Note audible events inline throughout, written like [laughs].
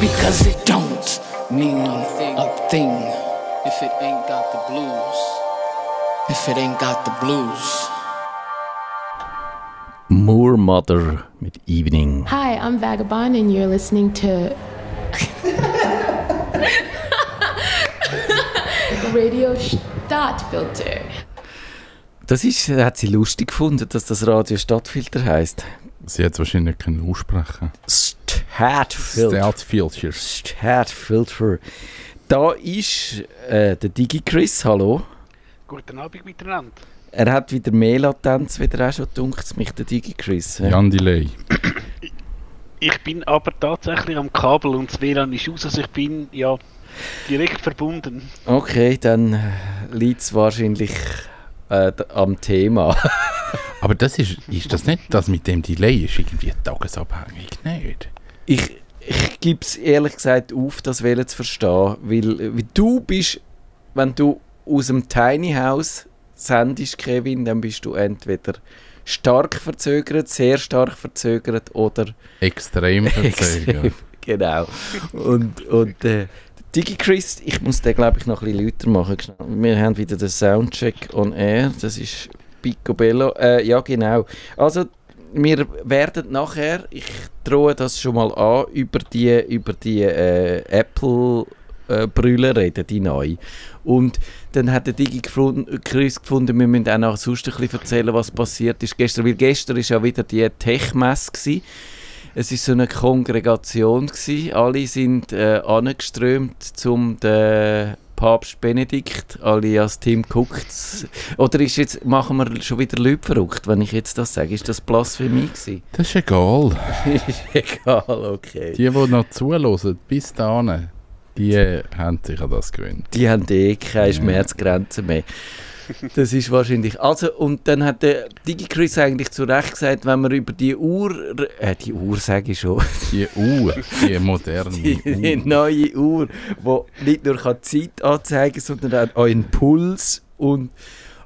Because it don't mean a thing if it ain't got the blues. If it ain't got the blues. Moor Mother mit Evening. Hi, I'm Vagabond, and you're listening to [laughs] Radio Stadtfilter. Das ist, hat sie lustig gefunden, dass das Radio Stadtfilter heißt. Sie hat es wahrscheinlich nicht können aussprechen Stadtfilter. Stadtfilter. Stadtfilter. Da ist äh, der Digi Chris, hallo. Guten Abend miteinander. Er hat wieder mehr Latenz, wieder auch schon dunkt mich, der Digi Chris. hä? Jan Delay. Ich bin aber tatsächlich am Kabel und das WLAN ist aus, also ich bin ja direkt verbunden. Okay, dann liegt es wahrscheinlich äh, am Thema. [laughs] [laughs] Aber das ist, ist das nicht, das mit dem Delay ist irgendwie tagesabhängig, nicht? ich ich gebe es ehrlich gesagt auf, das Wählen zu verstehen, weil, weil du bist, wenn du aus dem Tiny House sendest, Kevin, dann bist du entweder stark verzögert, sehr stark verzögert oder Extrem [laughs] verzögert. Genau. Und, und äh, DigiChris, ich muss den glaube ich noch ein bisschen lauter machen. Wir haben wieder den Soundcheck on Air, das ist Picobello. Äh, ja, genau. Also, wir werden nachher, ich drohe das schon mal an, über die, über die äh, Apple äh, Brille reden, die neu. Und dann hat der Digi gefunden, Chris gefunden, wir müssen auch noch sonst ein bisschen erzählen, was passiert ist gestern. Weil gestern war ja wieder die Tech-Messe. Es war so eine Kongregation. Gewesen. Alle sind äh, angeströmt zum den Papst Benedikt, alias Tim guckt. Oder ist jetzt, machen wir schon wieder Leute verrückt, wenn ich jetzt das sage? Ist das Blasphemie gewesen? [laughs] Das ist egal. ist egal, okay. Die, die noch zuhören, bis dahin, die haben sich an das gewöhnt. Die haben eh keine Schmerzgrenzen mehr. Das ist wahrscheinlich. Also, und dann hat der DigiChris eigentlich zu Recht gesagt, wenn wir über die Uhr, äh, die Uhr sage ich schon, Die Uhr, die moderne die, die Uhr. neue Uhr, die nicht nur kann die Zeit anzeigen sondern auch euren Puls und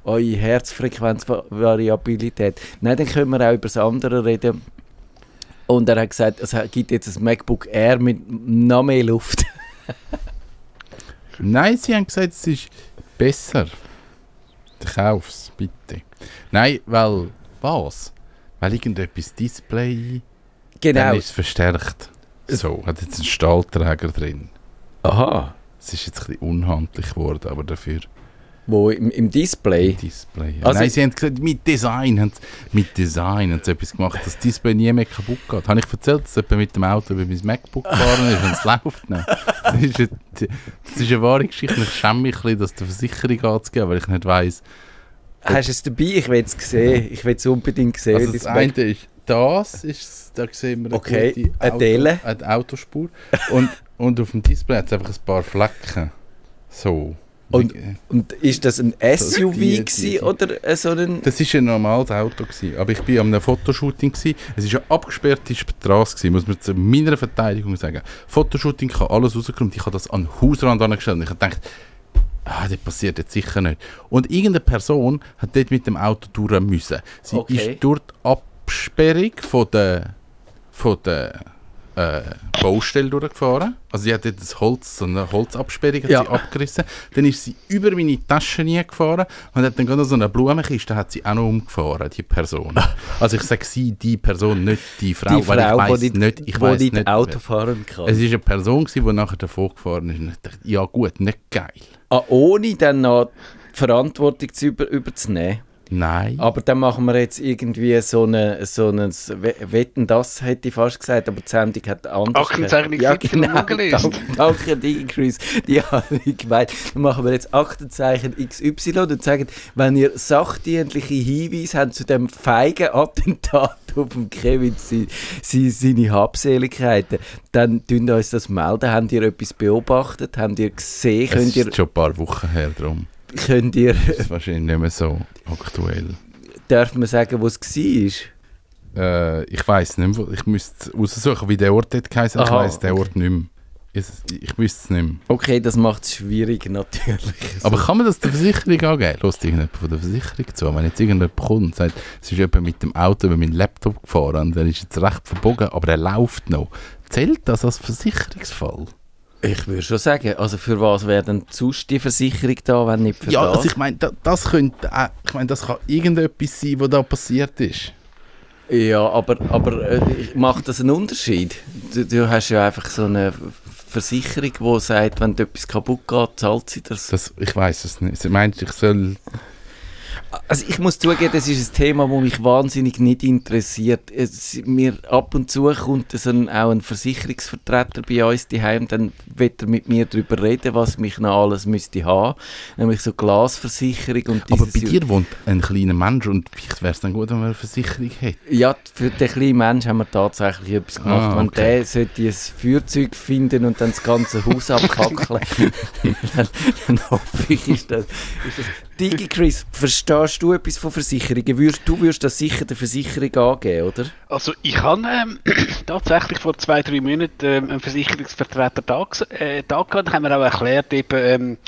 eure Herzfrequenzvariabilität. Nein, dann können wir auch über das andere reden. Und er hat gesagt, es gibt jetzt ein MacBook Air mit noch mehr Luft. Nein, sie haben gesagt, es ist besser. Kauf's, bitte. Nein, weil, was? Weil irgendetwas Display, genau. dann ist verstärkt. So, hat jetzt einen Stahlträger drin. Aha. Es ist jetzt ein bisschen unhandlich geworden, aber dafür Wo im, im Display. Display. Ja. Also- Nein, sie haben gesagt, mit Design haben sie, mit Design haben sie etwas gemacht, dass das Display nie mehr kaputt geht. Habe ich erzählt, dass jemand mit dem Auto über mein MacBook gefahren ist und es [laughs] läuft nicht. Das ist, eine, das ist eine wahre Geschichte. Ich schäme mich ein bisschen, das der Versicherung anzugeben, weil ich nicht weiss. Hast du es dabei? Ich will es sehen. Ich will es unbedingt sehen. Also das eine ist das, ist, da sehen wir eine Okay, gute eine eine Autospur. Und, und auf dem Display hat es einfach ein paar Flecken. So. Und- Und ist das ein SUV die- die- gewesen oder äh, so ein... Das war ein normales Auto. Gewesen. Aber ich war an einem Fotoshooting. Gewesen. Es war eine abgesperrte Straße, gewesen, muss man zu meiner Verteidigung sagen. Fotoshooting kann alles rauskommen. Ich habe das an den Hausrand angestellt. Und ich habe gedacht, ah, das passiert jetzt sicher nicht. Und irgendeine Person hat dort mit dem Auto durch müssen. Sie Okay. ist durch die Absperrung von der, von der äh, Baustelle durchgefahren. Also sie hat dort das Holz, so eine Holzabsperrung hat Ja. sie abgerissen. Dann ist sie über meine Tasche nie gefahren und hat dann gerade so eine Blumenkiste hat sie auch noch umgefahren, die Person. [laughs] Also ich sage sie, die Person, nicht die Frau, die weil ich Frau, weiss die nicht, ich weiss nicht nicht. Auto fahren kann. Es war eine Person, gewesen, die nachher davor gefahren ist. Und ich dachte, ja gut, nicht geil. ah, ohne dann noch die Verantwortung zu über, überzunehmen. Nein. Aber dann machen wir jetzt irgendwie so eine, so ein Wetten, das hätte ich fast gesagt, aber die Sendung hat anders Aktenzeichen Ja, XY genau. gelesen. Danke, danke Chris. Die habe ich gemeint. Dann machen wir jetzt Aktenzeichen XY und sagen, wenn ihr sachdienliche Hinweise habt zu dem feigen Attentat auf dem Kevin, sie, sie, seine Habseligkeiten, dann tun uns das melden. Habt ihr etwas beobachtet? Habt ihr gesehen? es ist ihr, schon ein paar Wochen her, darum könnt ihr, ist es wahrscheinlich nicht mehr so aktuell. darf man sagen, wo es war? Äh, ich weiß nicht mehr, ich müsste raussuchen, wie der Ort dort hat. Ich weiss den okay. Ort nicht mehr. Es- Ich wüsste es nicht mehr. Okay, das macht es schwierig, natürlich. Aber kann man das der Versicherung angeben? Lässt irgendjemand von der Versicherung zu? Wenn jetzt irgendjemand kommt und sagt, es ist jemand mit dem Auto über meinen Laptop gefahren und der ist jetzt recht verbogen, aber er läuft noch. Zählt das als Versicherungsfall? Ich würde schon sagen, also für was wäre denn sonst die Versicherung da, wenn nicht für ja, das? also ich meine, da, das könnte, auch- ich meine, das kann irgendetwas sein, was da passiert ist. Ja, aber, aber äh, macht das einen Unterschied? Du, du hast ja einfach so eine Versicherung, die sagt, wenn etwas kaputt geht, zahlt sie das. das ich weiß es nicht. Sie meint, ich soll... Also ich muss zugeben, das ist ein Thema, das mich wahnsinnig nicht interessiert. Es, mir ab und zu kommt so ein, auch ein Versicherungsvertreter bei uns daheim, dann wird er mit mir darüber reden, was mich noch alles müsste haben, nämlich so Glasversicherung und Aber bei dir wohnt ein kleiner Mensch und vielleicht wäre es dann gut, wenn man eine Versicherung hätte. Ja, für den kleinen Mensch haben wir tatsächlich etwas gemacht. Ah, Wenn okay. der sollte ein Feuerzeug finden und dann das ganze Haus [laughs] abfackeln, dann, dann hoffe ich, ist das... Ist das Digi [laughs] Chris, verstehst du etwas von Versicherungen? Würdest, du würdest das sicher der Versicherung angeben, oder? Also ich habe ähm, [clears throat] tatsächlich vor zwei, drei Monaten ähm, einen Versicherungsvertreter da, äh, da gehabt. Da haben wir auch erklärt, eben, ähm,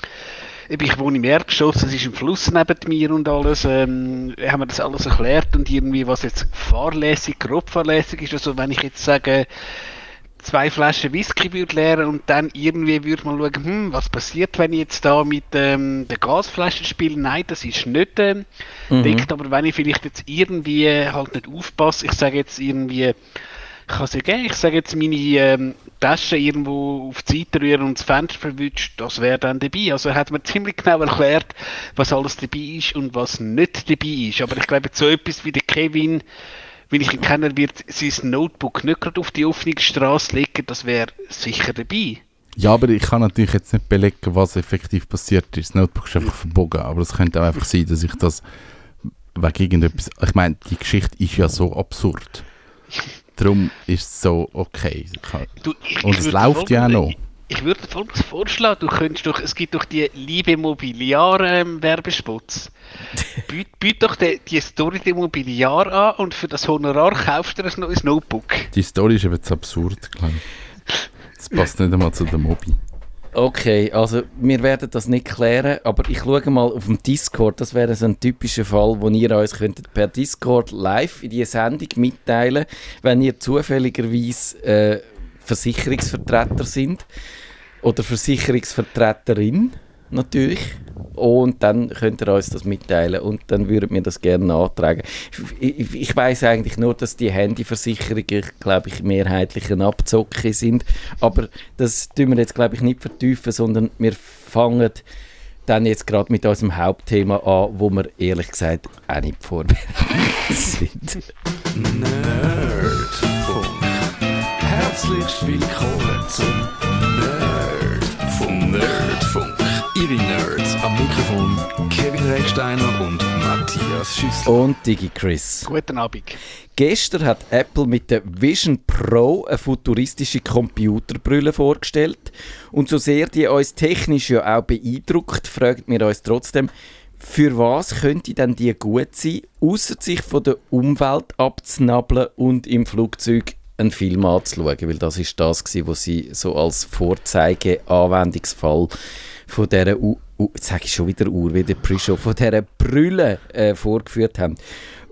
ich wohne im Erdgeschoss, es ist ein Fluss neben mir und alles. Ähm, haben wir das alles erklärt und irgendwie, was jetzt fahrlässig, grob fahrlässig ist. Also wenn ich jetzt sage, zwei Flaschen Whisky würde leeren und dann irgendwie würde man schauen, hm, was passiert, wenn ich jetzt da mit ähm, der Gasflasche spiele. Nein, das ist nicht ähm, deckt, aber wenn ich vielleicht jetzt irgendwie halt nicht aufpasse, ich sage jetzt irgendwie, ich kann es ja geben, ich sage jetzt meine ähm, Tasche irgendwo auf die Seite rühren und das Fenster verwünscht, das wäre dann dabei. Also hat mir ziemlich genau erklärt, was alles dabei ist und was nicht dabei ist. Aber ich glaube, so etwas wie der Kevin, wenn ich ihn kenne, wird sein Notebook nicht gerade auf die offene Straße legen, das wäre sicher dabei. Ja, aber ich kann natürlich jetzt nicht belegen, was effektiv passiert ist. Das Notebook ist einfach verbogen. Aber es könnte auch einfach sein, dass ich das wegen irgendetwas... Ich meine, die Geschichte ist ja so absurd. [laughs] Darum ist es so okay. Du, ich, Und ich es läuft ja auch noch. Ich, würde folgendes vorschlagen, du könntest doch, es gibt doch die Liebe Mobiliar ähm, Werbespots. [laughs] Biet, biet doch die, die Story der Mobiliar an und für das Honorar kaufst du ein neues Notebook. Die Story ist eben zu absurd, glaube ich. Das passt nicht einmal zu der Mobi. Okay, also wir werden das nicht klären, aber ich schaue mal auf dem Discord. Das wäre so ein typischer Fall, wo ihr uns könntet per Discord live in diese Sendung mitteilen, wenn ihr zufälligerweise äh, Versicherungsvertreter sind oder Versicherungsvertreterin natürlich. Und dann könnt ihr uns das mitteilen und dann würden wir das gerne nachtragen. Ich, ich, ich weiß eigentlich nur, dass die Handyversicherungen, glaube ich, mehrheitlich ein Abzocke sind. Aber das tun wir jetzt, glaube ich, nicht vertiefen, sondern wir fangen dann jetzt gerade mit unserem Hauptthema an, wo wir ehrlich gesagt auch nicht vorbereitet [laughs] sind. Nerdfunk. Herzlich willkommen zum Nerdfunk. Ihre Nerds am Mikrofon Kevin Recksteiner und Matthias Schüssler. Und Digi Chris. Guten Abend. Gestern hat Apple mit der Vision Pro eine futuristische Computerbrille vorgestellt. Und so sehr die uns technisch ja auch beeindruckt, fragt wir uns trotzdem, für was könnte denn die gut sein, außer sich von der Umwelt abzunabeln und im Flugzeug einen Film anzuschauen? Weil das ist das, gewesen, was sie so als Vorzeigeanwendungsfall von dieser, U U sage ich schon wieder Uhr, wie der Prischow, von dieser Brille äh, vorgeführt haben.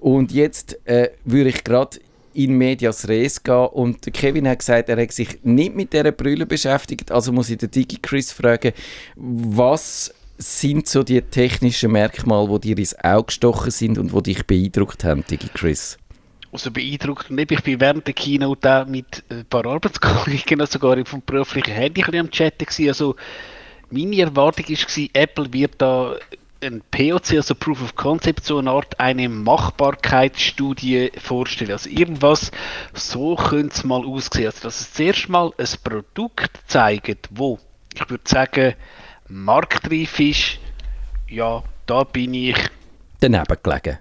Und jetzt äh, würde ich gerade in Medias Res gehen und Kevin hat gesagt, er hat sich nicht mit dieser Brille beschäftigt, also muss ich den Digi Chris fragen, was sind so die technischen Merkmale, die dir ins Auge gestochen sind und die dich beeindruckt haben, Digi Chris? Also beeindruckt und ich bin während der Keynote auch mit ein paar Arbeitskollegen, also sogar vom beruflichen Handy am Chatten gewesen. Also meine Erwartung war, Apple wird da ein POC, also Proof of Concept, so eine Art eine Machbarkeitsstudie vorstellen. Also irgendwas, so könnte es mal aussehen. Also dass es zuerst mal ein Produkt zeigt, wo, ich würde sagen, marktreif ist, ja, da bin ich Daneben gelegen.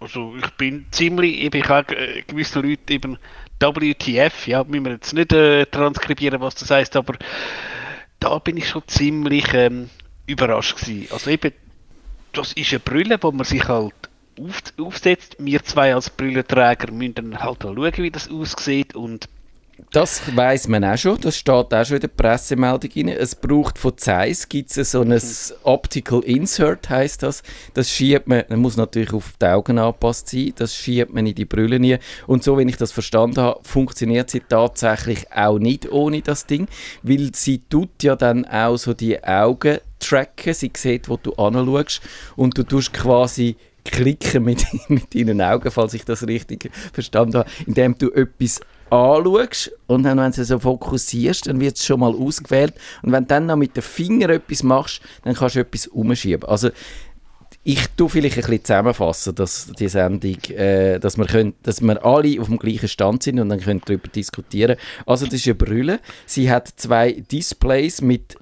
Also ich bin ziemlich, ich habe äh, gewisse Leute eben WTF, ja, müssen wir jetzt nicht äh, transkribieren, was das heißt, aber da bin ich schon ziemlich ähm, überrascht gewesen. Also eben, das ist eine Brille, wo man sich halt auf, aufsetzt. Wir zwei als Brillenträger müssen dann halt schauen, wie das aussieht und Das weiß man auch schon, das steht auch schon in der Pressemeldung rein. Es braucht von Zeiss, gibt es so ein Optical Insert, heißt das. Das schiebt man, man muss natürlich auf die Augen angepasst sein, das schiebt man in die Brille rein. Und so, wenn ich das verstanden habe, funktioniert sie tatsächlich auch nicht ohne das Ding, weil sie tut ja dann auch so die Augen tracken, sie sieht, wo du anschaust und du tust quasi klicken mit, [laughs] mit deinen Augen, falls ich das richtig verstanden habe, indem du etwas anschaust und dann, wenn du so fokussierst, dann wird es schon mal ausgewählt und wenn du dann noch mit den Fingern etwas machst, dann kannst du etwas umschieben. Also ich tue vielleicht ein bisschen zusammenfassen, dass die Sendung, äh, dass, wir können, dass wir alle auf dem gleichen Stand sind und dann können darüber diskutieren. Also das ist eine Brille. Sie hat zwei Displays mit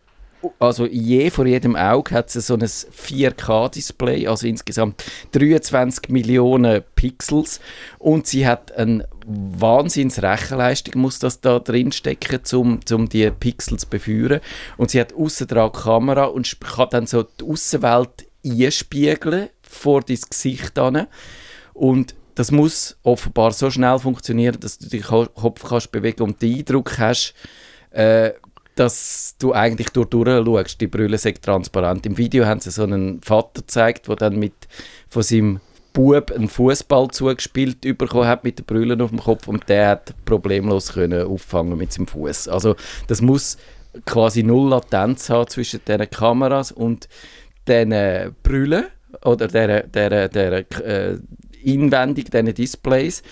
also je vor jedem Auge hat sie so ein 4K-Display, also insgesamt 23 Millionen Pixels. Und sie hat eine wahnsinns Rechenleistung, muss das da drin stecken, um, um die Pixels zu beführen. Und sie hat aussen Kamera und kann dann so die Außenwelt einspiegeln vor dein Gesicht an. Und das muss offenbar so schnell funktionieren, dass du den Kopf kannst bewegen und den Eindruck hast, äh, dass du eigentlich durch schaust, die Brille sind transparent. Im Video haben sie so einen Vater gezeigt, der dann mit von seinem Bub einen Fußball zugespielt bekommen hat mit der Brille auf dem Kopf und der hat problemlos können auffangen mit seinem Fuß. Also das muss quasi null Latenz haben zwischen den Kameras und den Brüllen oder der, der, der, äh, inwendig diesen Displays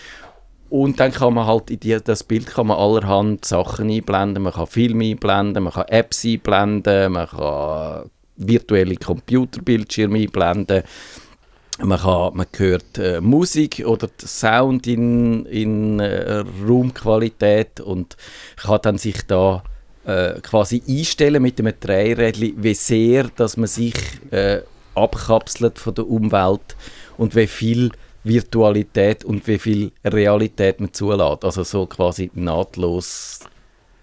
und dann kann man halt in die, das Bild kann man allerhand Sachen einblenden. Man kann Filme einblenden, man kann Apps einblenden, man kann virtuelle Computerbildschirme einblenden. Man, kann, man hört äh, Musik oder Sound in, in äh, Raumqualität und kann dann sich da äh, quasi einstellen mit einem Drehrädchen, wie sehr dass man sich äh, abkapselt von der Umwelt und wie viel Virtualität und wie viel Realität man zulässt. Also so quasi nahtlos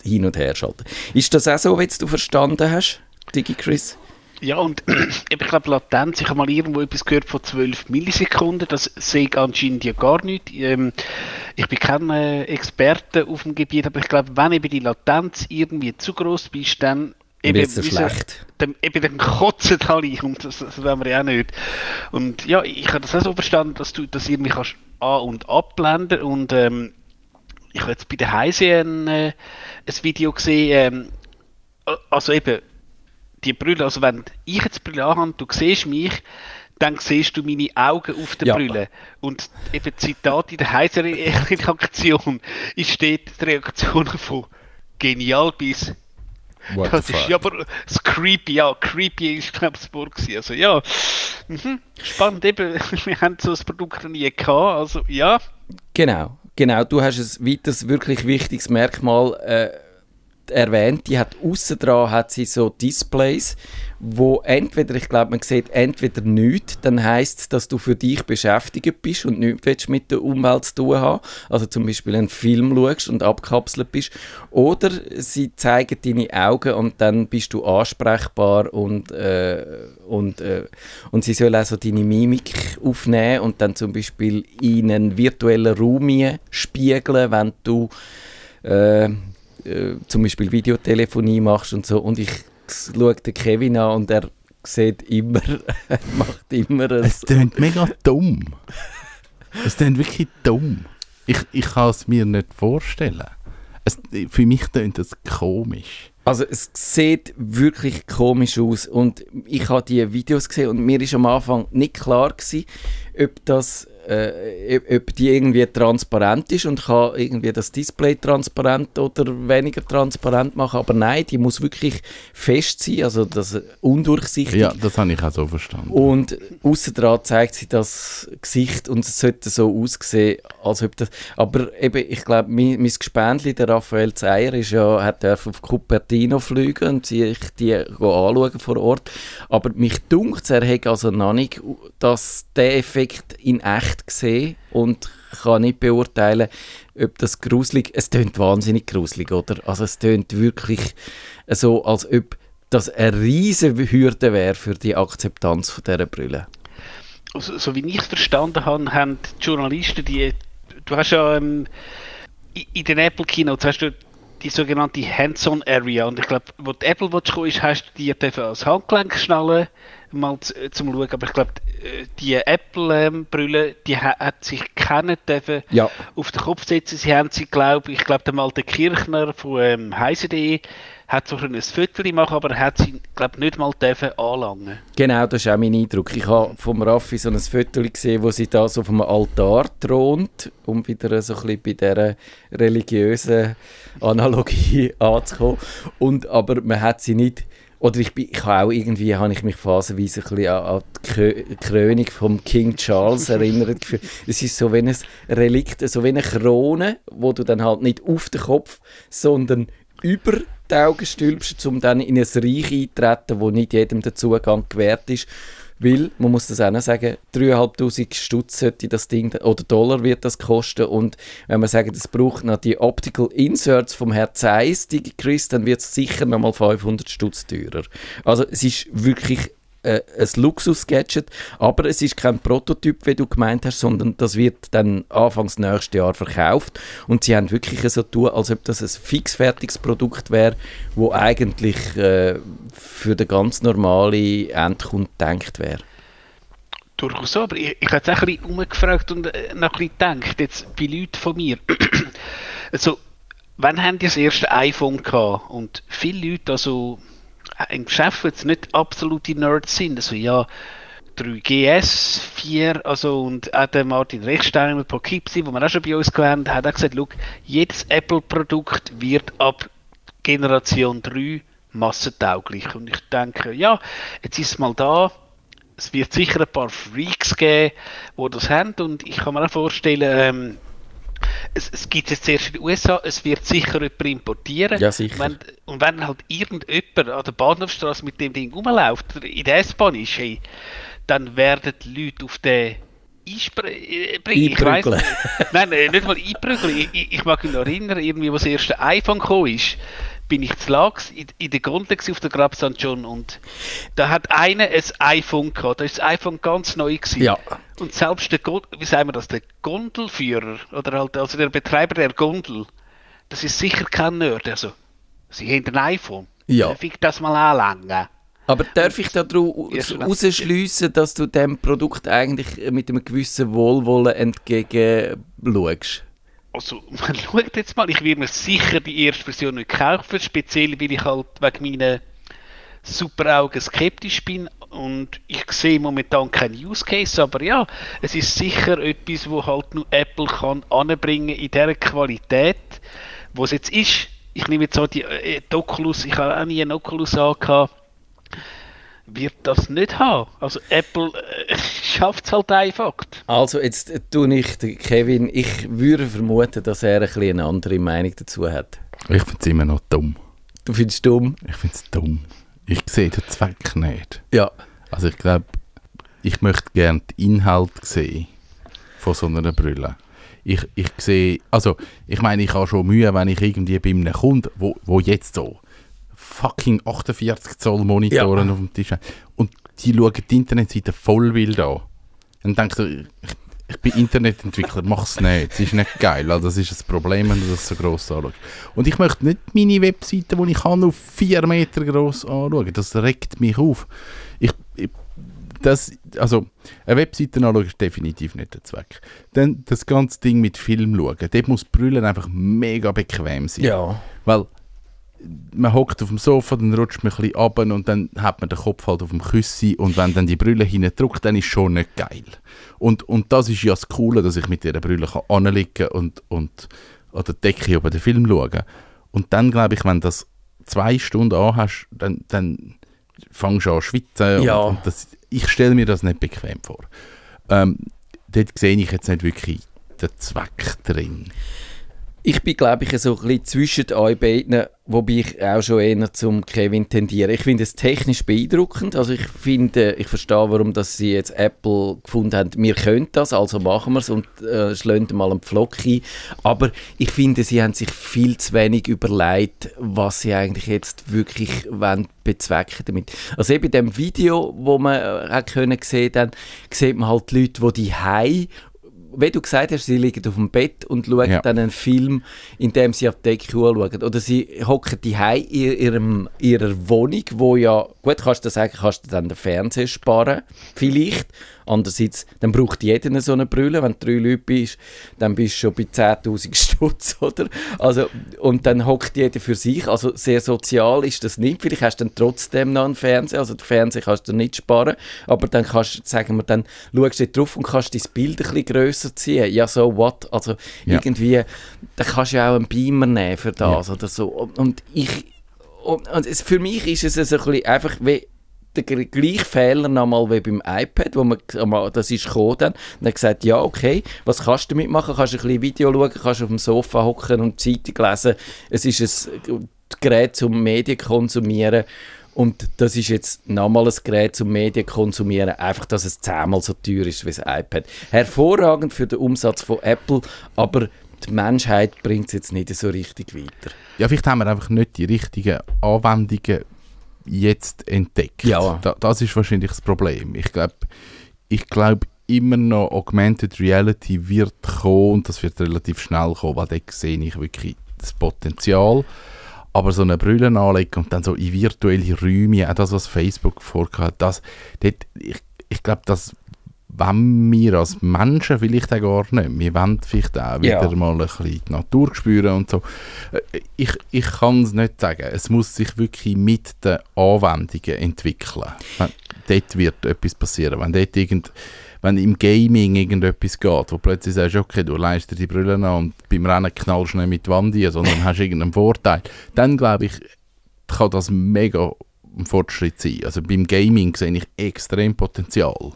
hin und her schalten. Ist das auch so, wie du verstanden hast, Digi Chris? Ja, und [clears throat] ich glaube, Latenz, ich habe mal irgendwo etwas gehört von 12 Millisekunden, das sehe ich anscheinend ja gar nicht. Ähm, ich bin kein äh, Experte auf dem Gebiet, aber ich glaube, wenn eben die Latenz irgendwie zu groß bist, dann eben, ist schlecht. Dann, eben dann kotzen alle und das, das wollen wir ja auch nicht. Und ja, ich habe das auch so verstanden, dass du das irgendwie kannst an- und abblenden und ähm, ich habe jetzt bei der Heise ein, äh, ein Video gesehen, ähm, also eben die Brille, also wenn ich jetzt die Brille anhabe, du siehst mich, dann siehst du meine Augen auf der Ja. Brille. Und eben Zitat in der heiser Reaktion [laughs] ist steht die Reaktion von genial bis What das the ist ja aber das creepy, ja, creepy ist glaube ich das Wort gewesen. Also ja, mhm. spannend eben, [laughs] wir haben so ein Produkt noch nie gehabt, also ja, Genau, genau. Du hast ein weiteres wirklich wichtiges Merkmal äh, erwähnt. Die hat außen dran hat sie so Displays, wo entweder, ich glaube, man sieht entweder nichts, dann heißt es, dass du für dich beschäftigt bist und nichts mit der Umwelt zu tun haben. Also zum Beispiel einen Film schaust und abkapselt bist. Oder sie zeigen deine Augen und dann bist du ansprechbar und, äh, und, äh, und sie sollen also deine Mimik aufnehmen und dann zum Beispiel in einen virtuellen Raum spiegeln, wenn du äh, äh, zum Beispiel Videotelefonie machst und so. Und ich schaue den Kevin an und er sieht immer, [laughs] er macht immer ein, Es klingt mega dumm. Es klingt wirklich dumm. Ich, ich kann es mir nicht vorstellen. Es, für mich klingt das komisch. Also es sieht wirklich komisch aus und ich habe die Videos gesehen und mir ist am Anfang nicht klar gewesen, ob das äh, ob- die irgendwie transparent ist und kann irgendwie das Display transparent oder weniger transparent machen, aber nein, die muss wirklich fest sein, also das undurchsichtig. Ja, das habe ich auch so verstanden. Und außen dran zeigt sie das Gesicht und es sollte so aussehen, als ob das. Aber eben, ich glaube, mein, mein Gespendli, der Raphael Zeyer, ist ja, hat auf Cupertino fliegen und sich die anschauen vor Ort. Aber mich dunkt er hat also noch nicht dass der Effekt in echt gesehen und kann nicht beurteilen, ob das gruselig. Es tönt wahnsinnig gruselig, oder? Also es tönt wirklich so, als ob das eine riesige Hürde wäre für die Akzeptanz von dieser Brille. so, so wie ich es verstanden habe, haben die Journalisten die, du hast ja ähm, in, den Apple Keynotes hast du die sogenannte Hands-on Area und ich glaube, wo die Apple kam, ist, hast du dürfen als Handgelenk schnallen mal zu, äh, zum schauen, aber ich glaube, äh, die Apple ähm, Brille, die ha hat sich kennen dürfen Ja. auf den Kopf setzen. Sie haben sie, glaube ich, glaube der alte Kirchner von ähm, heise.de hat so ein Foto gemacht, aber er hat sie, glaube nicht mal dürfen anlangen. Genau, das ist auch mein Eindruck. Ich habe vom Raffi so ein Foto gesehen, wo sie da so auf einem Altar thront, um wieder so ein bisschen bei dieser religiösen Analogie [laughs] anzukommen. Und, aber man hat sie nicht... Oder ich, bin, ich habe auch irgendwie, habe ich mich phasenweise ein bisschen an, an die Krönung von King Charles erinnert. gefühlt. [laughs] Es ist so wie ein Relikt, so wie eine Krone, wo du dann halt nicht auf den Kopf, sondern über die Augen stülpst, um dann in ein Reich einzutreten, wo nicht jedem der Zugang gewährt ist. Weil, man muss das auch noch sagen, 3'500 Stutz sollte das Ding, oder Dollar wird das kosten. Und wenn man sagt, es braucht noch die Optical Inserts vom Herr Zeiss, die Chris, dann wird es sicher noch mal 500 Stutz teurer. Also es ist wirklich äh, ein Luxus-Gadget, aber es ist kein Prototyp, wie du gemeint hast, sondern das wird dann anfangs nächstes Jahr verkauft und sie haben wirklich so tun, als ob das ein fixfertiges Produkt wäre, wo eigentlich äh, für den ganz normalen Endkunden gedacht wäre. Durchaus so, aber ich, ich habe jetzt auch ein bisschen umgefragt und äh, noch ein bisschen gedacht, jetzt bei Leuten von mir. [clears throat] also, wann haben die das erste iPhone gehabt? Und viele Leute, also im Geschäft, jetzt nicht absolute Nerds sind, also ja, 3GS, 4, also und auch der Martin Rechsteiner mit Poughkeepsie, wo wir auch schon bei uns gelernt haben, hat auch gesagt, look, jedes Apple-Produkt wird ab Generation 3 massentauglich. Und ich denke, ja, jetzt ist es mal da, es wird sicher ein paar Freaks geben, die das haben. Und ich kann mir auch vorstellen, ähm, es, es gibt es jetzt zuerst in den USA, es wird sicher jemand importieren. Ja, sicher. Wenn, und wenn halt irgendjemand an der Bahnhofstraße mit dem Ding rumläuft, in der S-Bahn ist, hey, dann werden die Leute auf den einspringen. Ich weiss Einprügeln. Nein, nein, nicht mal einprügeln. Ich, ich, mag mich noch erinnern, irgendwie, was das erste iPhone gekommen ist, bin ich zu Lags in, in der gewesen, auf der Grab St. John und da hat einer ein iPhone gehabt. Da ist das iPhone ganz neu gewesen. Ja. Und selbst der, wie sagen wir das, der Gondelführer oder halt also der Betreiber der Gondel, das ist sicher kein Nerd. Also, sie haben ein iPhone. Ja. Darf ich das mal anlangen? Aber darf ich daraus herausschliessen, dass du dem Produkt eigentlich mit einem gewissen Wohlwollen entgegenschaust? Also, [laughs] man schaut jetzt mal, ich werde mir sicher die erste Version nicht kaufen, speziell weil ich halt wegen meinen super Augen skeptisch bin und ich sehe momentan keinen Use Case, aber ja, es ist sicher etwas, wo halt nur Apple kann anbringen in der Qualität, wo es jetzt ist. Ich nehme jetzt auch die, äh, die Oculus, ich habe auch nie einen Oculus angehabt, wird das nicht haben. Also Apple äh, [laughs] schafft es halt einfach. Also, jetzt äh, tue ich, den Kevin, ich würde vermuten, dass er ein bisschen eine andere Meinung dazu hat. Ich finde es immer noch dumm. Du findest es dumm? Ich finde es dumm. Ich sehe den Zweck nicht. Ja. Also ich glaube, ich möchte gerne den Inhalt sehen von so einer Brille. Ich, ich sehe, also ich meine, ich habe schon Mühe, wenn ich irgendwie bei einem Kunden, wo, wo jetzt so fucking 48 Zoll Monitoren auf dem Tisch haben und die schauen die Internetseite voll wild an. Dann denke ich, ich, ich bin Internetentwickler, mach's nicht. Das ist nicht geil. Also das ist das Problem, wenn du das so gross anschaust. Und ich möchte nicht meine Webseite, die ich kann, auf 4 Meter gross anschauen. Das regt mich auf. Ich, ich, das, also, eine Webseite anschauen ist definitiv nicht der Zweck. Dann das ganze Ding mit Film schauen. Dort muss Brille einfach mega bequem sein. Ja. Weil man hockt auf dem Sofa, dann rutscht man ein bisschen runter und dann hat man den Kopf halt auf dem Küssi und wenn dann die Brille hindrückt, dann ist schon nicht geil. Und, und das ist ja das Coole, dass ich mit dieser Brille kann anliegen und, und an der Decke über den Film schauen Und dann glaube ich, wenn du das zwei Stunden anhast, dann, dann fängst du an zu schwitzen. Ja. Und, und das, ich stelle mir das nicht bequem vor. Ähm, dort sehe ich jetzt nicht wirklich den Zweck drin. Ich bin, glaube ich, so ein bisschen zwischen euch beiden, wobei ich auch schon eher zum Kevin tendiere. Ich finde es technisch beeindruckend. Also ich finde, ich verstehe, warum dass sie jetzt Apple gefunden haben, wir können das, also machen wir es und äh, schlönt mal einen Pflock ein. Aber ich finde, sie haben sich viel zu wenig überlegt, was sie eigentlich jetzt wirklich wollen bezwecken damit. Also eben in dem Video, wo man äh, hat können sehen, dann sieht man halt die Leute, die die wie du gesagt hast, sie liegen auf dem Bett und schauen Ja. dann einen Film, in dem sie auf die Decke anschauen. Oder sie hocken die in ihrem, ihrer Wohnung, wo ja, gut, kannst du sagen, kannst du dann den Fernseher sparen, vielleicht. Andererseits, dann braucht jeder so eine Brille. Wenn du drei Leute bist, dann bist du schon bei 10'000 [laughs] Stutz, oder? Also, und dann hockt jeder für sich. Also sehr sozial ist das nicht. Vielleicht hast du dann trotzdem noch einen Fernseher. Also den Fernseher kannst du nicht sparen. Aber dann kannst du, sagen wir, dann schaust du drauf und kannst dein Bild ein bisschen grösser ziehen. Ja, so what? Also Ja. irgendwie, da kannst du ja auch einen Beamer nehmen für das oder so. Und ich, und, und es, für mich ist es so ein einfach wie der gl- gleiche Fehler nochmal wie beim iPad, wo man, das ist gekommen dann, hat gesagt, ja okay, was kannst du damit machen? Kannst du ein bisschen Video schauen, kannst auf dem Sofa hocken und Zeitung lesen. Es ist ein Gerät zum Medien konsumieren und das ist jetzt nochmal ein Gerät zum Medien konsumieren, einfach, dass es zehnmal so teuer ist wie das iPad. Hervorragend für den Umsatz von Apple, aber die Menschheit bringt es jetzt nicht so richtig weiter. Ja, vielleicht haben wir einfach nicht die richtigen Anwendungen jetzt entdeckt. Ja. Da, das ist wahrscheinlich das Problem. Ich glaube ich glaub immer noch, Augmented Reality wird kommen und das wird relativ schnell kommen, weil dort sehe ich wirklich das Potenzial. Aber so eine Brille anlegen und dann so in virtuelle Räume, auch das, was Facebook vorhat, das, dort, ich, ich glaube, das wollen wir als Menschen vielleicht auch gar nicht. Wir wollen vielleicht auch Ja. wieder mal ein bisschen die Natur spüren und so. Äh, Ich, ich kann es nicht sagen. Es muss sich wirklich mit den Anwendungen entwickeln. Wenn, dort wird etwas passieren. Wenn dort irgend, wenn im Gaming irgendetwas geht, wo plötzlich sagst, okay, du leist dir die Brille an und beim Rennen knallst du nicht mit die Wand ein, sondern [laughs] hast irgendeinen Vorteil, dann glaube ich, kann das mega ein Fortschritt sein. Also beim Gaming sehe ich extrem Potenzial.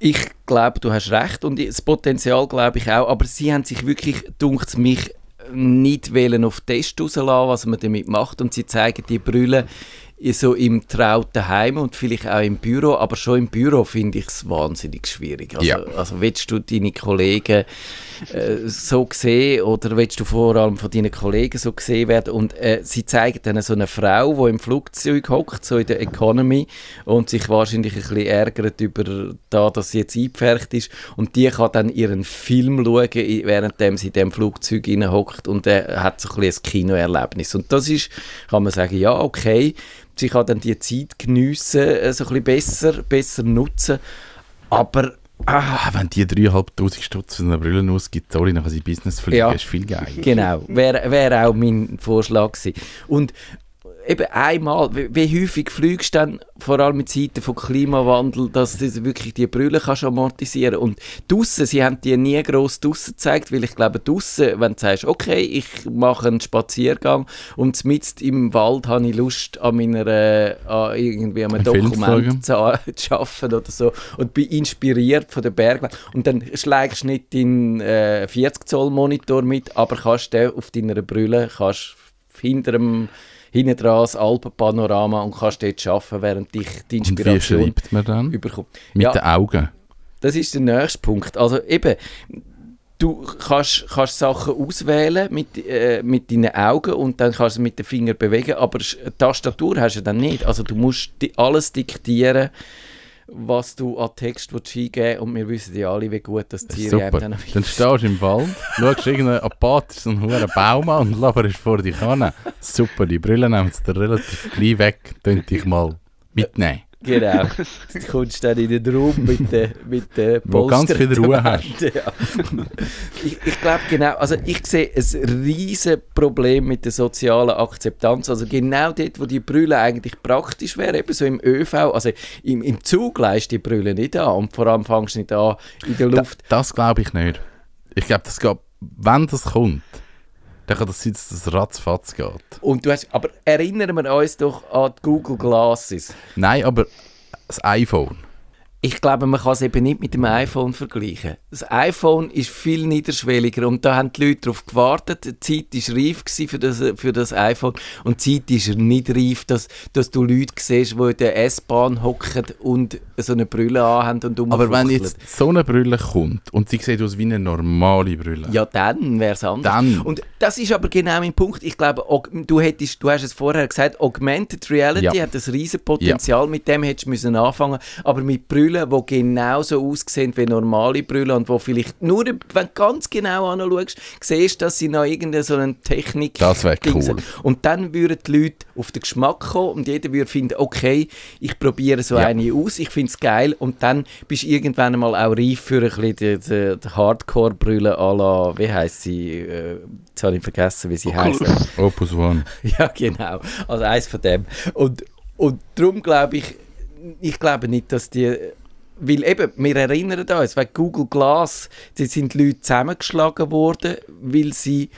Ich glaube, du hast recht und das Potenzial glaube ich auch, aber sie haben sich wirklich, dunkt mich, nicht wollen auf Test rauslassen, was man damit macht und sie zeigen die Brille so im trauten Heim und vielleicht auch im Büro, aber schon im Büro finde ich es wahnsinnig schwierig. Also, Ja. also willst du deine Kollegen äh, so sehen oder willst du vor allem von deinen Kollegen so gesehen werden und äh, sie zeigen dann so eine Frau, die im Flugzeug hockt, so in der Economy und sich wahrscheinlich ein bisschen ärgert über da, dass sie jetzt eingepfercht ist und die kann dann ihren Film schauen, währenddem sie in dem Flugzeug hockt und äh, hat so ein bisschen ein Kinoerlebnis und das ist, kann man sagen, ja okay, sie kann dann die Zeit geniessen, äh, so ein bisschen besser, besser nutzen, aber Ah, wenn die 3'500 Stutz für eine Brille ausgibt, sorry, dann kann sie Business fliegen, Ja. ist viel geil. Genau, wäre wär auch mein Vorschlag gewesen. Und eben einmal, wie, wie häufig fliegst du dann, vor allem mit Seiten von Klimawandel, dass du wirklich die Brille kannst amortisieren? Und draussen, sie haben die nie gross draussen gezeigt, weil ich glaube, draussen, wenn du sagst, okay, ich mache einen Spaziergang und mitten im Wald habe ich Lust, an meiner, äh, an irgendwie an einem Dokument zu, [laughs] zu arbeiten oder so und bin inspiriert von den Bergen und dann schlägst du nicht deinen äh, 40 Zoll Monitor mit, aber kannst den auf deiner Brille kannst hinter dem hinten dran das Alpenpanorama und kannst dort arbeiten, während dich die Und wie Inspiration schreibt man dann? überkommt. Mit Ja, den Augen. das ist der nächste Punkt. Also eben, du kannst, kannst Sachen auswählen mit, äh, mit deinen Augen und dann kannst du mit den Fingern bewegen, aber Tastatur hast du dann nicht. Also du musst alles diktieren, was du an Text eingeben und wir wissen ja alle, wie gut das einem super. dann Dann stehst du im Wald, schaust irgendeinen apathischen hohen Baum an und laberst vor dich an. Super, die Brille nehmen dir relativ gleich weg, könnt dich mal mitnehmen. Genau. Du [laughs] kommst dann in den Raum mit den mit den Wo ganz viel Ruhe hast. [laughs] Ja. ich ich glaube genau, also ich sehe ein riesen Problem mit der sozialen Akzeptanz. Also genau dort, wo die Brille eigentlich praktisch wäre, eben so im ÖV, also im, im Zug leist die Brille nicht an und vor allem fängst du nicht an in der Da, Luft. das glaube ich nicht. Ich glaube, das geht, wenn das kommt, dann kann das sein, dass das ratzfatz geht. Und du hast, aber erinnern wir uns doch an die Google Glasses. Nein, aber das iPhone. Ich glaube, man kann es eben nicht mit dem iPhone vergleichen. Das iPhone ist viel niederschwelliger und da haben die Leute darauf gewartet. Die Zeit war reif für das, für das iPhone und die Zeit ist nicht reif, dass, dass du Leute siehst, die in der S-Bahn hocken und so eine Brille anhaben und Aber wenn jetzt so eine Brille kommt und sie sieht aus wie eine normale Brille, Ja, dann wäre es anders. Dann. Und das ist aber genau mein Punkt. Ich glaube, du, hättest, du hast es vorher gesagt, Augmented Reality Ja. hat ein riesen Potenzial, mit dem hättest du müssen anfangen Aber mit Brille Brillen, die genauso aussehen wie normale Brillen und wo vielleicht nur, wenn du ganz genau anschaust, siehst, dass sie noch irgendeine so eine Technik Das wär Dings cool. Und dann würden die Leute auf den Geschmack kommen und jeder würde finden, okay, ich probiere so Ja. eine aus, ich finde es geil und dann bist du irgendwann einmal auch reif für ein bisschen die, die, die Hardcore-Brille à la, wie heisst sie, äh, jetzt habe ich vergessen, wie sie heisst. Opus One. [laughs] Ja, genau. Also eins von dem. Und, und darum glaube ich, ich glaube nicht, dass die. Weil eben, wir erinnern uns, weil Google Glass, da sind Leute zusammengeschlagen worden, weil sie.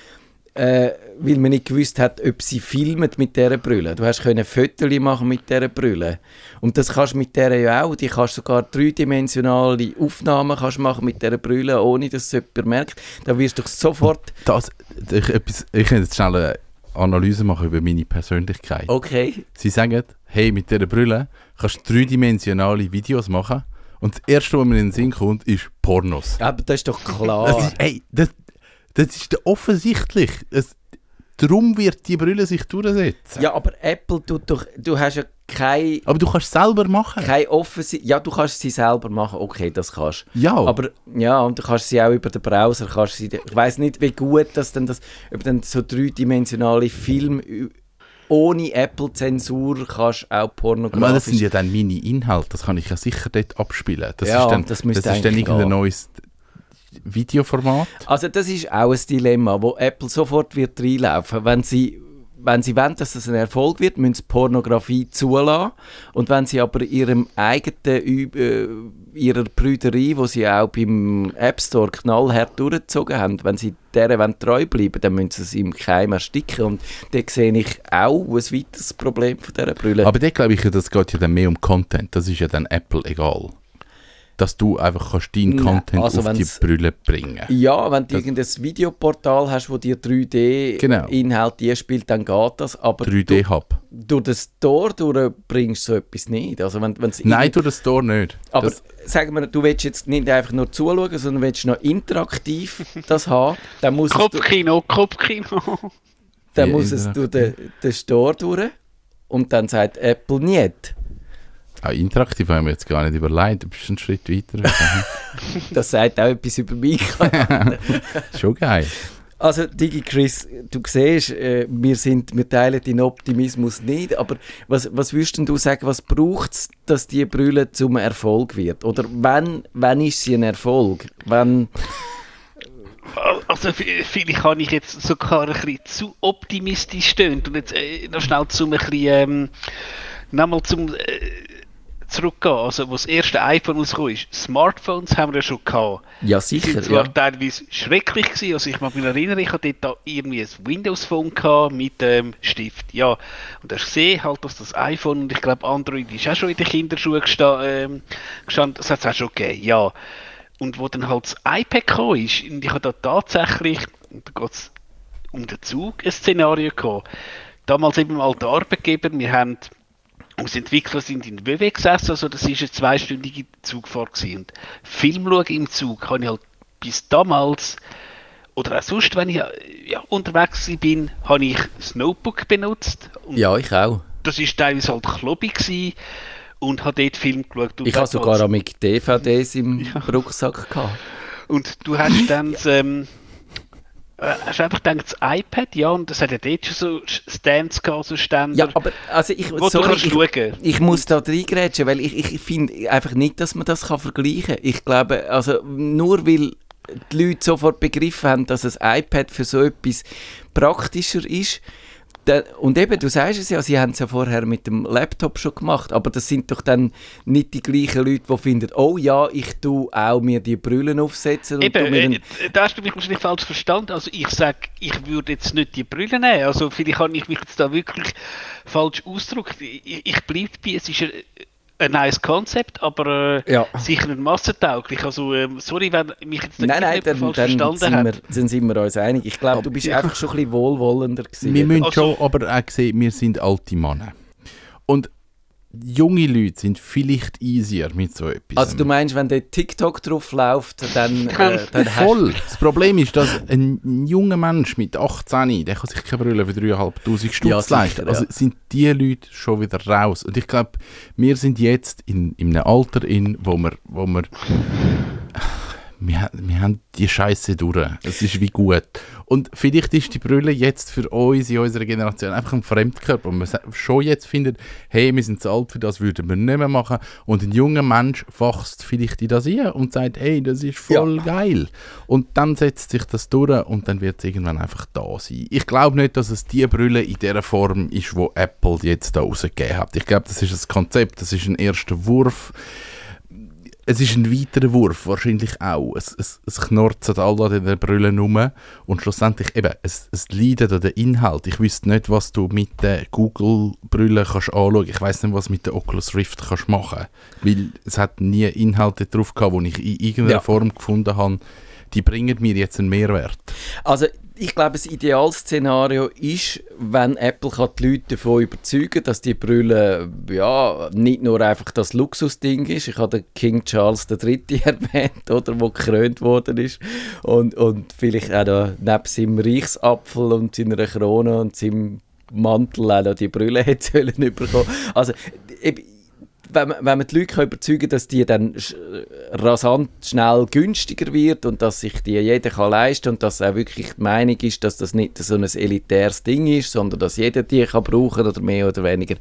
Äh, weil man nicht gewusst hat, ob sie filmen mit dieser Brille. Du hast können Fotos machen mit dieser Brille. Und das kannst du mit der ja auch. Die kannst sogar dreidimensionale Aufnahmen kannst machen mit dieser Brille, ohne dass es jemand merkt. Da wirst du sofort... Das, ich, etwas, ich kann jetzt schnell eine Analyse machen über meine Persönlichkeit. Okay, Sie sagen, hey, mit dieser Brille kannst du dreidimensionale Videos machen und das Erste, was mir in den Sinn kommt, ist Pornos. aber das ist doch klar. Das ist, ey, das, das ist offensichtlich. Es, darum wird die Brille sich durchsetzen. Ja, aber Apple tut doch, du hast ja keine, Aber du kannst es selber machen. keine offensi ja, du kannst sie selber machen, okay, das kannst Ja, Aber ja, und du kannst sie auch über den Browser, kannst sie, ich weiß nicht, wie gut das dann das, ob dann so dreidimensionale Film ohne Apple-Zensur kannst auch Aber das sind ja dann meine Inhalte, das kann ich ja sicher dort abspielen. Das Ja, ist dann, das das ist dann irgendein neues Videoformat. Also das ist auch ein Dilemma, wo Apple sofort wird reinlaufen. Wenn sie, wenn sie wollen, dass das ein Erfolg wird, müssen sie Pornografie zulassen. Und wenn sie aber ihrem eigenen, äh, ihrer Brüderie, wo sie auch beim App Store knallhart durchgezogen haben, wenn sie deren treu bleiben, dann müssen sie es im Keim ersticken. Und da sehe ich auch ein weiteres Problem von dieser Brille. Aber dort glaube ich, das geht ja dann mehr um Content. Das ist ja dann Apple egal. Dass du einfach kannst deinen Nein, Content also auf die Brille bringen Ja, wenn du Das- irgendein Videoportal hast, wo dir Genau. 3D-Inhalt spielt, dann geht das. Aber 3D-Hub. durch den Store durch bringst du so etwas nicht. Also wenn, wenn's Nein, durch den Store nicht. aber das, sagen wir, du willst jetzt nicht einfach nur zuschauen, sondern willst noch interaktiv das haben, dann muss es, du- Kopfkino, Kopfkino. dann Wie muss es durch den, den Store durch und dann sagt Apple nicht. Auch interaktiv haben wir jetzt gar nicht überlegt. Du bist einen Schritt weiter. [laughs] Das sagt auch etwas über mich. [laughs] Schon geil. Also Digi Chris, du siehst, äh, wir, sind, wir teilen deinen Optimismus nicht, aber was, was würdest du sagen, was braucht es, dass die Brille zum Erfolg wird? Oder wann, wann ist sie ein Erfolg? Wann, Also vielleicht habe ich jetzt sogar ein bisschen zu optimistisch stöhnt und jetzt äh, noch schnell zum ein bisschen, ähm, nochmal zum äh, zurückgehen. Also wo das erste iPhone rausgekommen ist, Smartphones haben wir ja schon gehabt. ja sicher, sind zwar ja. teilweise schrecklich gewesen, also ich mag mich erinnern, ich hatte dort da irgendwie ein Windows-Phone gehabt mit ähm, Stift, ja. Und ich sehe halt, dass das iPhone und ich glaube Android ist auch schon in den Kinderschuhen gesta ähm, gestanden, das hat es auch schon gegeben, ja. Und wo dann halt das iPad gekommen ist, und ich habe da tatsächlich, und da geht es um den Zug, ein Szenario gehabt. Damals eben im alten Arbeitgeber, wir haben und die Entwickler sind in WW gesessen, also das war eine zweistündige Zugfahrt. Gewesen. Und Film schauen im Zug habe ich halt bis damals, oder auch sonst, wenn ich ja, unterwegs bin, habe ich das Notebook benutzt. Ja, ich auch. das war teilweise halt klobig gewesen und habe dort Film geschaut. Ich habe sogar auch mit DVDs im [laughs] Rucksack gehabt. Und du hast dann [laughs] ähm, äh, hast einfach gedacht, das iPad, ja, und das hat ja dort schon so Stands gehabt, so Ständer, Ja, aber also ich, wo du sorry, kannst ich, ich muss da reingrätschen, weil ich, ich finde einfach nicht, dass man das kann vergleichen kann. Ich glaube, also nur weil die Leute sofort begriffen haben, dass ein iPad für so etwas praktischer ist, da- und eben, du sagst es ja, sie haben es ja vorher mit dem Laptop schon gemacht, aber das sind doch dann nicht die gleichen Leute, die finden, oh ja, ich tue auch mir die Brillen aufsetzen Eben, äh, da hast du mich wahrscheinlich falsch verstanden. Also ich sage, ich würde jetzt nicht die Brille nehmen. Also vielleicht habe ich mich jetzt da wirklich falsch ausgedrückt. Ich, ich bleibe bei, es ist ein, ein nice Konzept, aber äh, Ja. sicher nicht massentauglich. Also ähm, sorry, wenn mich jetzt Nein, nein, dann, falsch dann, verstanden sind hat. wir, dann sind wir uns einig. Ich glaube, du bist einfach schon ein bisschen wohlwollender gewesen. Wir müssen Also- schon aber auch sehen, wir sind alte Männer. Und junge Leute sind vielleicht easier mit so etwas. Also du meinst, wenn der TikTok drauf läuft, dann, äh, dann hast Voll. Das Problem ist, dass ein, junger Mensch mit 18, der kann sich keine Brille für 3'500 Stutz Ja, leisten. Also ja. sind die Leute schon wieder raus. Und ich glaube, wir sind jetzt in, in einem Alter, in, wo wir, wo wir wir, wir haben die Scheiße durch. Es ist wie gut. Und vielleicht ist die Brille jetzt für uns in unserer Generation einfach ein Fremdkörper. Und man schon jetzt findet, hey, wir sind zu alt für das, würden wir nicht mehr machen. Und ein junger Mensch wächst vielleicht in das ein und sagt, hey, das ist voll geil. Und dann setzt sich das durch und dann wird es irgendwann einfach da sein. Ich glaube nicht, dass es die Brille in der Form ist, wo Apple jetzt da rausgegeben hat. Ich glaube, das ist ein Konzept, das ist ein erster Wurf es ist ein weiterer Wurf, wahrscheinlich auch. Es, es, es knurrt alle an den Brüllen rum und schlussendlich eben, es, es leidet an den Inhalt. Ich wüsste nicht, was du mit den Google-Brüllen kannst anschauen. Ich weiß nicht, was mit der Oculus Rift kannst machen. Weil es hat nie Inhalte drauf gehabt, die ich in irgendeiner Ja. Form gefunden habe, die bringen mir jetzt einen Mehrwert. Also ich glaube, das Idealszenario ist, wenn Apple kann die Leute davon überzeugen dass die Brille ja, nicht nur einfach das Luxusding ist. Ich habe den King Charles III. [laughs] erwähnt, oder, wo gekrönt worden ist. Und, und vielleicht auch noch neben seinem Reichsapfel und seiner Krone und seinem Mantel auch noch die Brille [laughs] hätte sollen bekommen. Also, wenn man, wenn man die Leute überzeugen kann, dass die dann sch- rasant schnell günstiger wird und dass sich die jeder kann leisten und dass auch wirklich die Meinung ist, dass das nicht so ein elitäres Ding ist, sondern dass jeder die kann brauchen oder mehr oder weniger.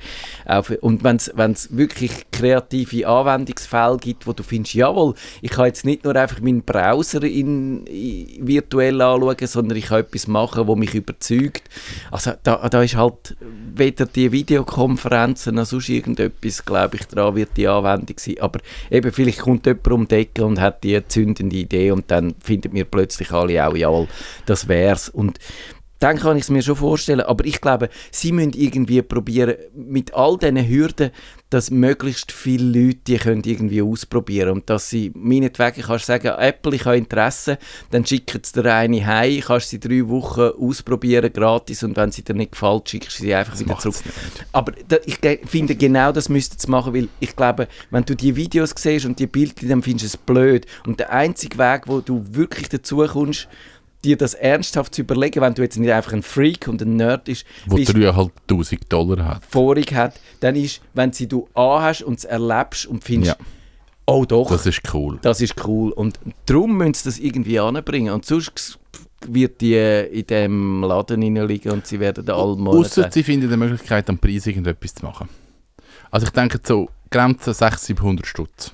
Und wenn es wirklich kreative Anwendungsfälle gibt, wo du findest, jawohl, ich kann jetzt nicht nur einfach meinen Browser in, in, virtuell anschauen, sondern ich kann etwas machen, wo mich überzeugt. Also da, da ist halt weder die Videokonferenzen noch sonst irgendetwas, glaube ich, dran wird die Anwendung sein. Aber eben, vielleicht kommt jemand um die Ecke und hat die zündende Idee und dann finden wir plötzlich alle auch, jawohl, das wär's. Und dann kann ich es mir schon vorstellen, aber ich glaube, sie müssen irgendwie probieren, mit all diesen Hürden, dass möglichst viele Leute die können irgendwie ausprobieren und dass sie, meinetwegen kannst du sagen, Apple, ich habe Interesse, dann schicken sie dir eine heim, kannst sie drei Wochen ausprobieren, gratis und wenn sie dir nicht gefällt, schickst du sie einfach wieder zurück. Aber da, ich finde, genau das müssten sie machen, weil ich glaube, wenn du die Videos siehst und die Bilder, dann findest du es blöd. Und der einzige Weg, wo du wirklich dazu kommst, dir das ernsthaft zu überlegen, wenn du jetzt nicht einfach ein Freak und ein Nerd ist, Wo bist, 3'500 Dollar hat. Vorig hat, dann ist, wenn sie du anhast und es erlebst und findest, Ja. oh doch, Das ist cool. das ist cool. Und darum müssen sie das irgendwie anbringen. Und sonst wird die in dem Laden liegen und sie werden alle Monate... Ausser sie finden eine Möglichkeit, am Preis irgendetwas zu machen. Also ich denke so, Grenze 600, 700 Stutz.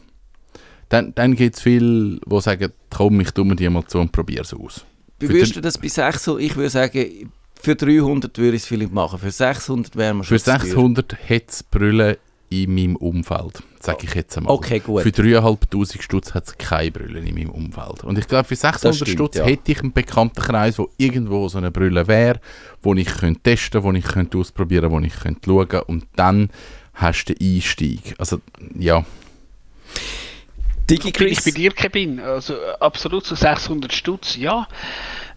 Dann, dann gibt es viele, die sagen, komm, ich tue mir die mal zu und probiere es aus. Wie würdest du das bei 600? Ich würde sagen, für 300 würde ich es vielleicht machen. Für 600 wäre man schon Für zu teuer. 600 hat es Brüllen in meinem Umfeld, sage ich jetzt einmal. Okay, gut. Für 3'500 Stutz hat es keine Brüllen in meinem Umfeld. Und ich glaube, für 600 stimmt, Stutz ja. hätte ich einen Bekanntenkreis, wo irgendwo so eine Brille wäre, wo ich könnte testen wo ich könnte ausprobieren wo ich könnte schauen und dann hast du den Einstieg. Also, ja. Digi Bin ich bei dir, Kevin? Also äh, absolut so 600 Stutz, ja.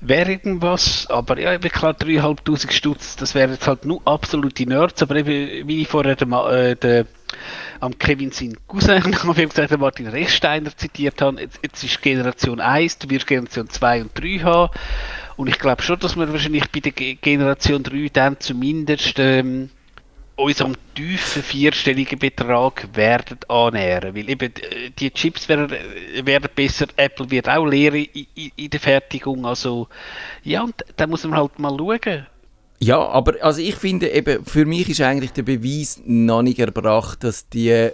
Wäre irgendwas, aber ja, eben klar 3'500 Stutz, das wäre jetzt halt nur absolute Nerds, aber eben, wie ich vorher den, äh, den, am Kevin sein Cousin, [laughs] wie gesagt, den Martin Rechsteiner zitiert habe, jetzt, jetzt ist Generation 1, du wirst Generation 2 und 3 haben und ich glaube schon, dass wir wahrscheinlich bei der Ge- Generation 3 dann zumindest ähm, unserem tiefen vierstelligen Betrag werden annähern. Weil eben äh, die Chips werden, äh, werden besser, Apple wird auch leer in, in, der Fertigung. Also ja, und da muss man halt mal schauen. Ja, aber also ich finde eben, für mich ist eigentlich der Beweis noch nicht erbracht, dass die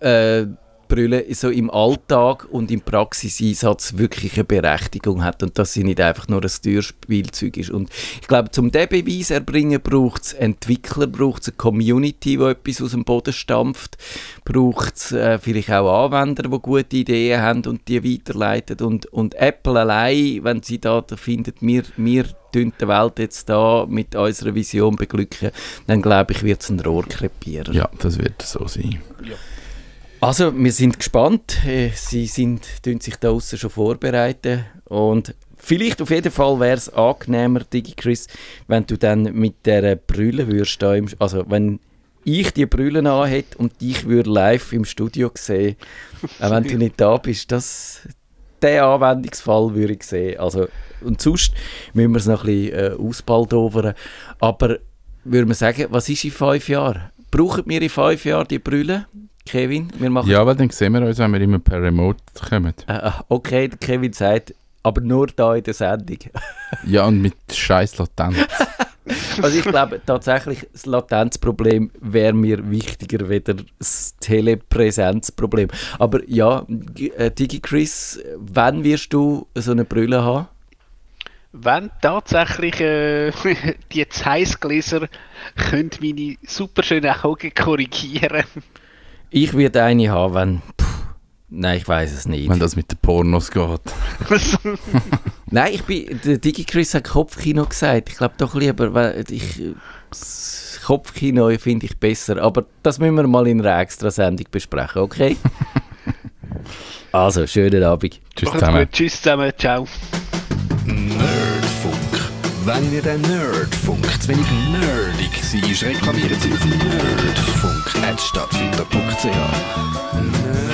äh, Brille so im Alltag und im Praxiseinsatz wirklich eine Berechtigung hat und dass sie nicht einfach nur ein Steuerspielzeug ist. Und ich glaube, zum diesen Beweis erbringen braucht es Entwickler, braucht es eine Community, die etwas aus dem Boden stampft, braucht es äh, vielleicht auch Anwender, die gute Ideen haben und die weiterleiten. Und, und Apple allein, wenn sie da finden, wir, wir tun die Welt jetzt da mit unserer Vision beglücken, dann glaube ich, wird es ein Rohr krepieren. ja, das wird so sein. Also, wir sind gespannt. Äh, Sie sind, tun sich da außen schon vorbereiten und vielleicht auf jeden Fall wäre es angenehmer, Digi Chris, wenn du dann mit der Brille würdest, im, also wenn ich die Brüllen anhätte und dich würde live im Studio sehen, auch wenn du nicht da bist, das, den Anwendungsfall würde ich sehen. Also, und sonst müssen wir es noch ein bisschen äh, ausbaldovern. Aber würde man sagen, was ist in fünf Jahren? Brauchen wir in fünf Jahren die Brüllen? Kevin, wir machen... Ja, weil dann sehen wir uns, wenn wir immer per Remote kommen. Äh, okay, der Kevin sagt, aber nur da in der Sendung. [laughs] Ja, und mit scheiß Latenz. [laughs] Also ich glaube tatsächlich, das Latenzproblem wäre mir wichtiger weder das Telepräsenzproblem. Aber ja, äh, DigiChris, wann wirst du so eine Brille haben? Wenn tatsächlich äh, [laughs] die Zeissgläser können meine super schönen Augen korrigieren. Ich werde eine haben, wenn... Puh, nein, ich weiß es nicht. wenn das mit den Pornos geht. [laughs] Nein, ich bin... Der DigiChris hat Kopfkino gesagt. Ich glaube doch lieber, weil ich... Das Kopfkino finde ich besser. Aber das müssen wir mal in einer extra Sendung besprechen, okay? [laughs] also, schönen Abend. Tschüss zusammen. gut. Tschüss zusammen. Ciao. Nerdfunk. Wenn ihr den Nerdfunk zu wenig nerdig seid, reklamiert sie auf nerdfunk.stadtfinder.ch. Nerd